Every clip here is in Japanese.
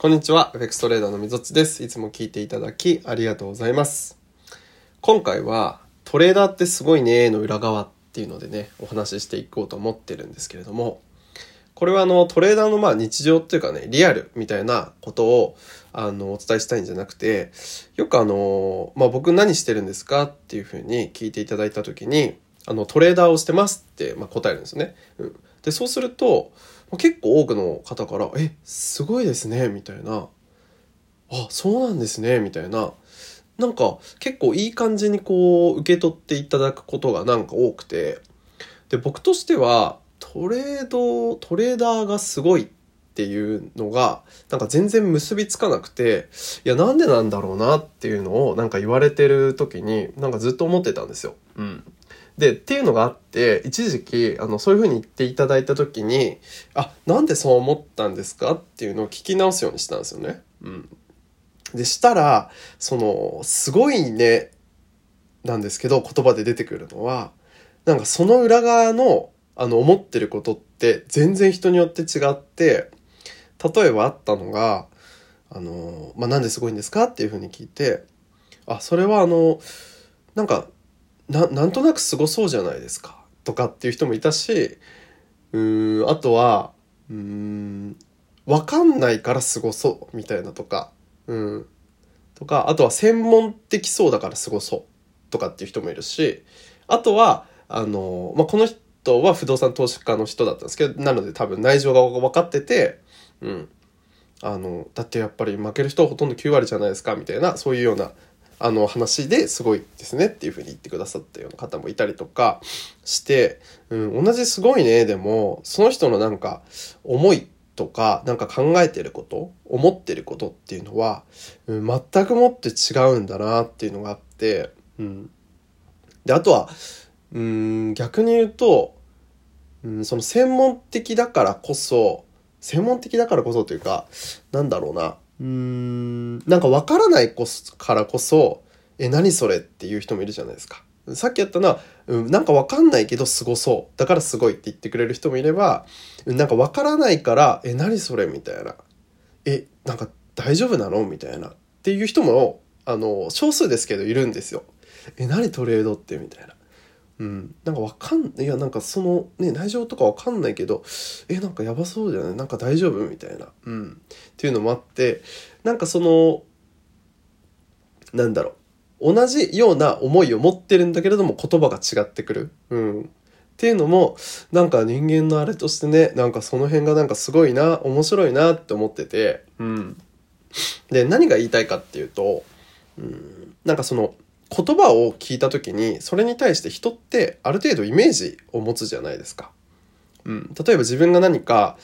こんにちは、フェクストレーダーのみぞちです。いつも聞いていただきありがとうございます。今回は、トレーダーってすごいねの裏側っていうのでね、お話ししていこうと思ってるんですけれども、これはあの、トレーダーのまあ日常っていうかね、リアルみたいなことを、あの、お伝えしたいんじゃなくて、よくあの、まあ僕何してるんですかっていうふうに聞いていただいたときに、あの、トレーダーをしてますって、まあ、答えるんですよね。うん。で、そうすると、結構多くの方から、え、すごいですね、みたいな。あ、そうなんですね、みたいな。なんか結構いい感じにこう受け取っていただくことがなんか多くて。で、僕としてはトレード、トレーダーがすごいっていうのがなんか全然結びつかなくて、いやなんでなんだろうなっていうのをなんか言われてる時になんかずっと思ってたんですよ。うん。で、っていうのがあって、一時期、あの、そういうふうに言っていただいたときに、あ、なんでそう思ったんですか？っていうのを聞き直すようにしたんですよね。うん。で、したら、その、すごいね、なんですけど、言葉で出てくるのは、なんかその裏側の、あの、思ってることって全然人によって違って、例えばあったのが、あの、まあ、なんですごいんですか？っていうふうに聞いて、あ、それはあの、なんか、ななんとなくすごそうじゃないですかとかっていう人もいたしうんあとはうん分かんないからすごそうみたいなとかうん。とかあとは専門的そうだからすごそうとかっていう人もいるしあとはあの、まあ、この人は不動産投資家の人だったんですけどなので多分内情が分かっててうん。あのだってやっぱり負ける人はほとんど9割じゃないですかみたいなそういうようなあの話ですごいですねっていうふうに言ってくださったような方もいたりとかして、うん、同じすごいねでもその人のなんか思いとかなんか考えてること思ってることっていうのは、うん、全くもって違うんだなっていうのがあって、うん、であとは、うん、逆に言うと、うん、その専門的だからこそ専門的だからこそというかなんだろうな。うーん、なんかわからないからこそ、え、何それっていう人もいるじゃないですか。さっきやったのは、うん、なんかわかんないけどすごそう。だからすごいって言ってくれる人もいれば、なんかわからないから、え、何それみたいな。え、なんか大丈夫なの？みたいな。っていう人も、あの、少数ですけどいるんですよ。え、何トレードって？みたいな。うん、なんかわかんいやなんかそのね内情とかわかんないけどえなんかやばそうじゃない？なんか大丈夫？みたいな、うん、っていうのもあってなんかそのなんだろう。同じような思いを持ってるんだけれども言葉が違ってくる、うん、っていうのもなんか人間のあれとしてねなんかその辺がなんかすごいな面白いなって思ってて、うん、で何が言いたいかっていうと、うん、なんかその言葉を聞いた時にそれに対して人ってある程度イメージを持つじゃないですか。うん、例えば自分が何か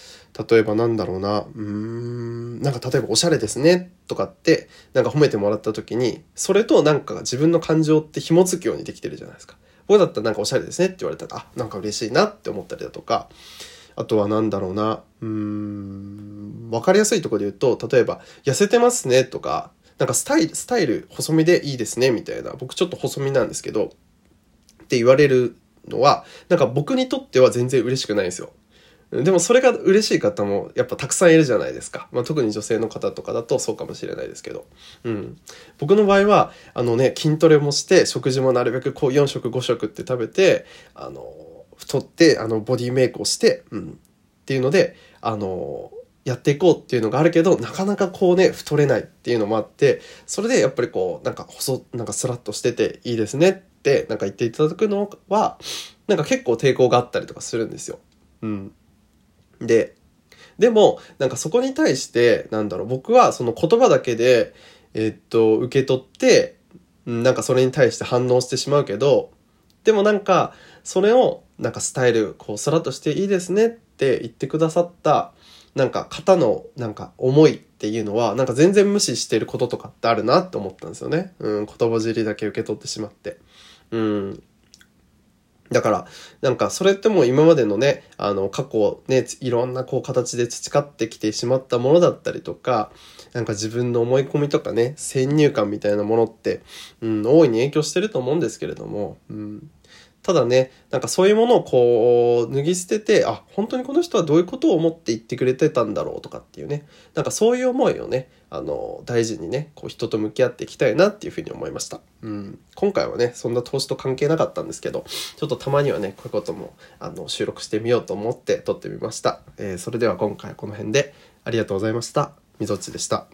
例えばなんだろうなうーんなんか例えばおしゃれですねとかってなんか褒めてもらった時にそれとなんか自分の感情って紐付くようにできてるじゃないですか。僕だったらなんかおしゃれですねって言われたらあなんか嬉しいなって思ったりだとかあとはなんだろうなうーん分かりやすいところで言うと例えば痩せてますねとかなんかスタイル、スタイル細身でいいですね、みたいな。僕ちょっと細身なんですけど、って言われるのは、なんか僕にとっては全然嬉しくないんですよ。でもそれが嬉しい方もやっぱたくさんいるじゃないですか。まあ、特に女性の方とかだとそうかもしれないですけど。うん。僕の場合は、あのね、筋トレもして、食事もなるべくこう4食5食って食べて、あの、太って、あの、ボディメイクをして、うん。っていうので、あの、やっていこうっていうのがあるけど、なかなかこうね、太れないっていうのもあって、それでやっぱりこう、なんか細、なんかスラッとしてていいですねって、なんか言っていただくのは、なんか結構抵抗があったりとかするんですよ。うん。で、でも、なんかそこに対して、なんだろう、僕はその言葉だけで、えー、っと、受け取って、なんかそれに対して反応してしまうけど、でもなんか、それを、なんかスタイル、こう、スラッとしていいですねって言ってくださったなんか型のなんか思いっていうのはなんか全然無視してることとかってあるなって思ったんですよね。うん、言葉尻だけ受け取ってしまって。うん。だから、なんかそれってもう今までのね、あの過去ね、いろんなこう形で培ってきてしまったものだったりとか、なんか自分の思い込みとかね、先入観みたいなものって、うん、大いに影響してると思うんですけれども、うん、ただね、なんかそういうものをこう、脱ぎ捨てて、あ、本当にこの人はどういうことを思って言ってくれてたんだろうとかっていうね、なんかそういう思いをね、あの、大事にね、こう人と向き合っていきたいなっていうふうに思いました。うん。今回はね、そんな投資と関係なかったんですけど、ちょっとたまにはね、こういうことも、あの、収録してみようと思って撮ってみました。えー、それでは今回はこの辺で、ありがとうございました。みぞっちでした。